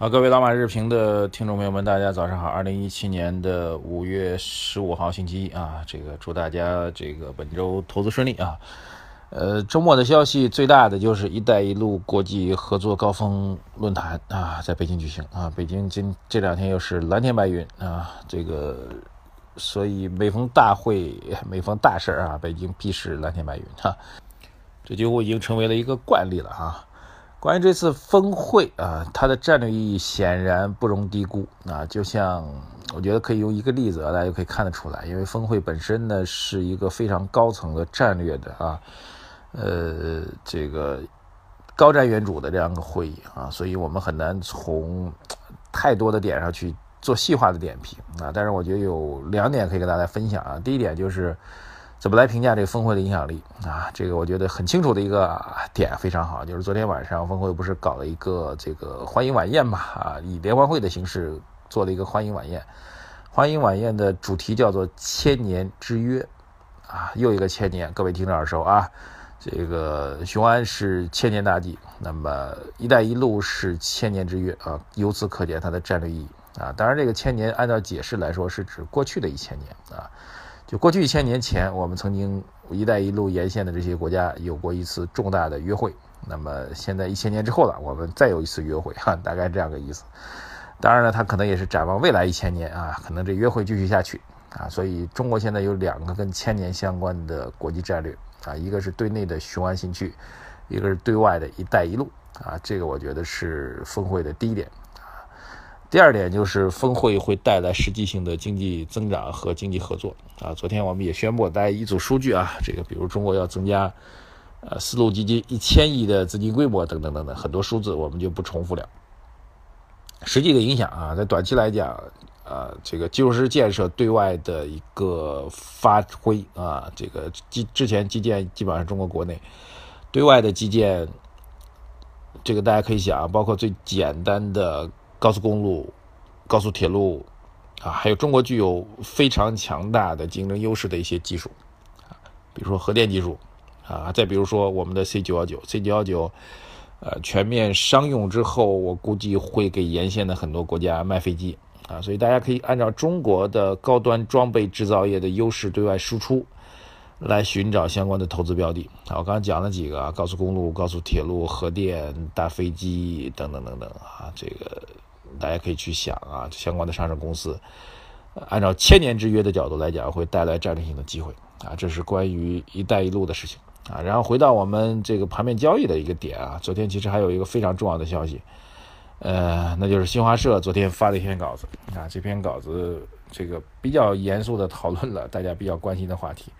好，各位老马日评的听众朋友们，大家早上好。二零一七年的五月十五号星期一啊，这个祝大家这个本周投资顺利啊。呃，周末的消息最大的就是“一带一路”国际合作高峰论坛啊，在北京举行啊。北京今这两天又是蓝天白云啊，这个所以每逢大会、每逢大事啊，北京必是蓝天白云哈。这几乎已经成为了一个惯例了啊。关于这次峰会啊，它的战略意义显然不容低估啊！就像我觉得可以用一个例子啊，大家就可以看得出来，因为峰会本身呢是一个非常高层的战略的啊，呃，这个高瞻远瞩的这样一个会议啊，所以我们很难从太多的点上去做细化的点评啊。但是我觉得有两点可以跟大家分享啊，第一点就是。怎么来评价这个峰会的影响力啊？这个我觉得很清楚的一个点非常好，就是昨天晚上峰会不是搞了一个这个欢迎晚宴嘛？啊，以联欢会的形式做了一个欢迎晚宴。欢迎晚宴的主题叫做“千年之约”，啊，又一个千年，各位听着耳熟啊。这个雄安是千年大计，那么“一带一路”是千年之约啊，由此可见它的战略意义啊。当然，这个千年按照解释来说是指过去的一千年啊。就过去一千年前，我们曾经“一带一路”沿线的这些国家有过一次重大的约会。那么现在一千年之后了，我们再有一次约会，哈，大概这样个意思。当然了，他可能也是展望未来一千年啊，可能这约会继续下去啊。所以中国现在有两个跟千年相关的国际战略啊，一个是对内的雄安新区，一个是对外的一带一路啊。这个我觉得是峰会的第一点。第二点就是峰会会带来实际性的经济增长和经济合作啊。昨天我们也宣布大家一组数据啊，这个比如中国要增加呃丝路基金一千亿的资金规模等等等等很多数字我们就不重复了。实际的影响啊，在短期来讲啊，这个基础设施建设对外的一个发挥啊，这个基之前基建基本上中国国内对外的基建，这个大家可以想，包括最简单的。高速公路、高速铁路啊，还有中国具有非常强大的竞争优势的一些技术啊，比如说核电技术啊，再比如说我们的 C 九幺九、C 九幺九，呃，全面商用之后，我估计会给沿线的很多国家卖飞机啊，所以大家可以按照中国的高端装备制造业的优势对外输出，来寻找相关的投资标的啊。我刚刚讲了几个啊，高速公路、高速铁路、核电、大飞机等等等等啊，这个。大家可以去想啊，相关的上市公司，按照千年之约的角度来讲，会带来战略性的机会啊。这是关于“一带一路”的事情啊。然后回到我们这个盘面交易的一个点啊，昨天其实还有一个非常重要的消息，呃，那就是新华社昨天发了一篇稿子啊。这篇稿子这个比较严肃的讨论了大家比较关心的话题。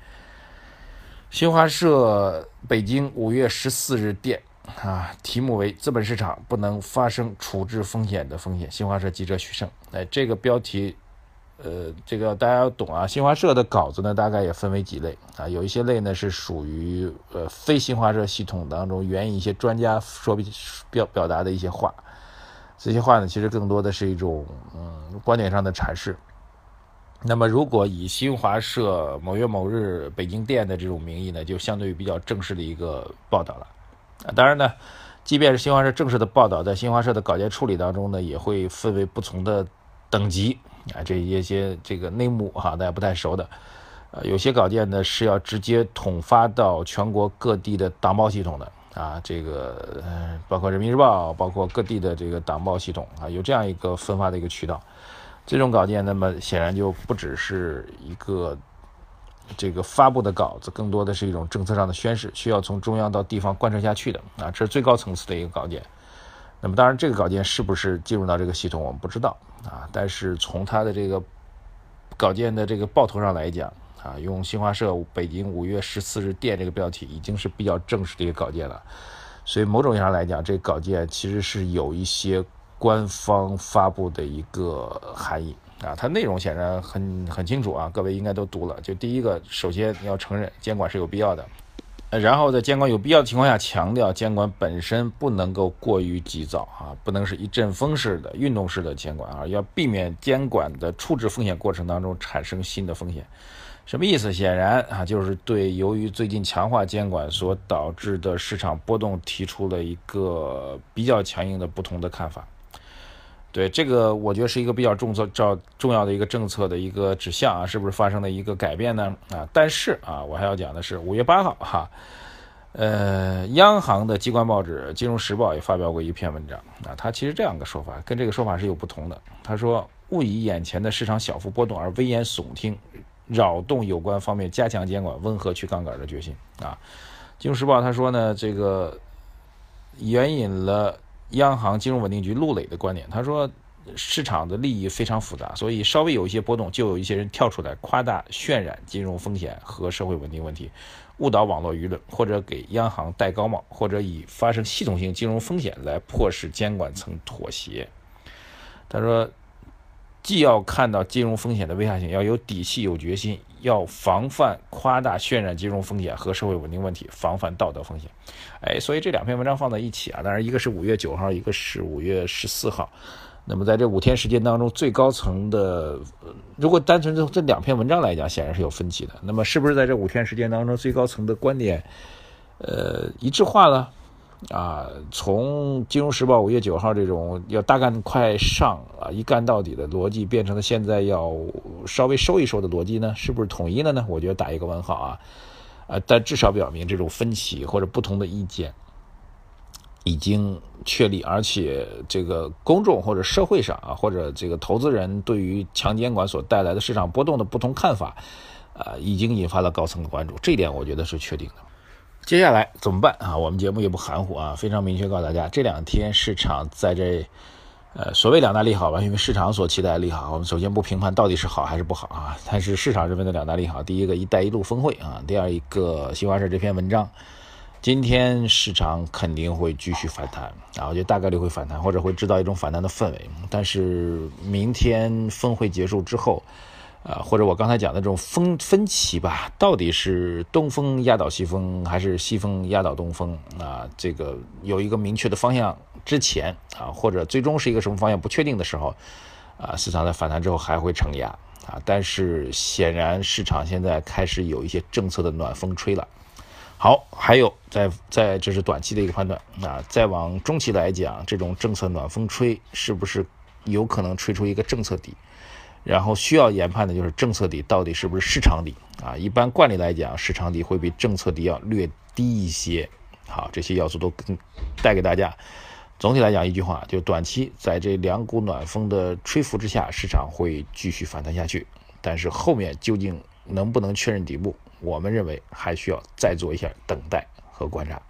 新华社北京五月十四日电。啊，题目为“资本市场不能发生处置风险的风险”。新华社记者许胜，哎，这个标题，呃，这个大家要懂啊。新华社的稿子呢，大概也分为几类啊，有一些类呢是属于呃非新华社系统当中援引一些专家说表表达的一些话，这些话呢其实更多的是一种嗯观点上的阐释。那么如果以新华社某月某日北京店的这种名义呢，就相对于比较正式的一个报道了。啊，当然呢，即便是新华社正式的报道，在新华社的稿件处理当中呢，也会分为不同的等级啊，这一些这个内幕哈，大家不太熟的，呃，有些稿件呢是要直接统发到全国各地的党报系统的啊，这个包括人民日报，包括各地的这个党报系统啊，有这样一个分发的一个渠道，这种稿件，那么显然就不只是一个。这个发布的稿子更多的是一种政策上的宣示，需要从中央到地方贯彻下去的啊，这是最高层次的一个稿件。那么当然，这个稿件是不是进入到这个系统，我们不知道啊。但是从它的这个稿件的这个报头上来讲啊，用新华社北京五月十四日电这个标题，已经是比较正式的一个稿件了。所以某种意义上来讲，这个稿件其实是有一些官方发布的一个含义。啊，它内容显然很很清楚啊，各位应该都读了。就第一个，首先你要承认监管是有必要的，然后在监管有必要的情况下，强调监管本身不能够过于急躁啊，不能是一阵风式的运动式的监管啊，要避免监管的处置风险过程当中产生新的风险。什么意思？显然啊，就是对由于最近强化监管所导致的市场波动提出了一个比较强硬的不同的看法。对这个，我觉得是一个比较重策、照重要的一个政策的一个指向啊，是不是发生了一个改变呢？啊，但是啊，我还要讲的是五月八号哈，呃，央行的机关报纸《金融时报》也发表过一篇文章啊，他其实这样个说法，跟这个说法是有不同的。他说，勿以眼前的市场小幅波动而危言耸听，扰动有关方面加强监管、温和去杠杆的决心啊。《金融时报》他说呢，这个援引了。央行金融稳定局陆磊的观点，他说，市场的利益非常复杂，所以稍微有一些波动，就有一些人跳出来夸大渲染金融风险和社会稳定问题，误导网络舆论，或者给央行戴高帽，或者以发生系统性金融风险来迫使监管层妥协。他说，既要看到金融风险的危害性，要有底气、有决心。要防范夸大渲染金融风险和社会稳定问题，防范道德风险。哎，所以这两篇文章放在一起啊，当然一个是五月九号，一个是五月十四号。那么在这五天时间当中，最高层的，如果单纯从这两篇文章来讲，显然是有分歧的。那么是不是在这五天时间当中，最高层的观点，呃，一致化了？啊，从《金融时报》五月九号这种要大干快上啊，一干到底的逻辑，变成了现在要稍微收一收的逻辑呢？是不是统一了呢？我觉得打一个问号啊。啊，但至少表明这种分歧或者不同的意见已经确立，而且这个公众或者社会上啊，或者这个投资人对于强监管所带来的市场波动的不同看法，啊，已经引发了高层的关注。这一点我觉得是确定的。接下来怎么办啊？我们节目也不含糊啊，非常明确告诉大家，这两天市场在这，呃，所谓两大利好吧，因为市场所期待的利好，我们首先不评判到底是好还是不好啊，但是市场认为的两大利好，第一个“一带一路”峰会啊，第二一个新华社这篇文章，今天市场肯定会继续反弹啊，我觉得大概率会反弹，或者会制造一种反弹的氛围，但是明天峰会结束之后。啊，或者我刚才讲的这种分分歧吧，到底是东风压倒西风，还是西风压倒东风？啊，这个有一个明确的方向之前啊，或者最终是一个什么方向不确定的时候，啊，市场在反弹之后还会承压啊。但是显然市场现在开始有一些政策的暖风吹了。好，还有在在这是短期的一个判断啊，再往中期来讲，这种政策暖风吹是不是有可能吹出一个政策底？然后需要研判的就是政策底到底是不是市场底啊？一般惯例来讲，市场底会比政策底要略低一些。好，这些要素都带给大家。总体来讲，一句话，就短期在这两股暖风的吹拂之下，市场会继续反弹下去。但是后面究竟能不能确认底部，我们认为还需要再做一下等待和观察。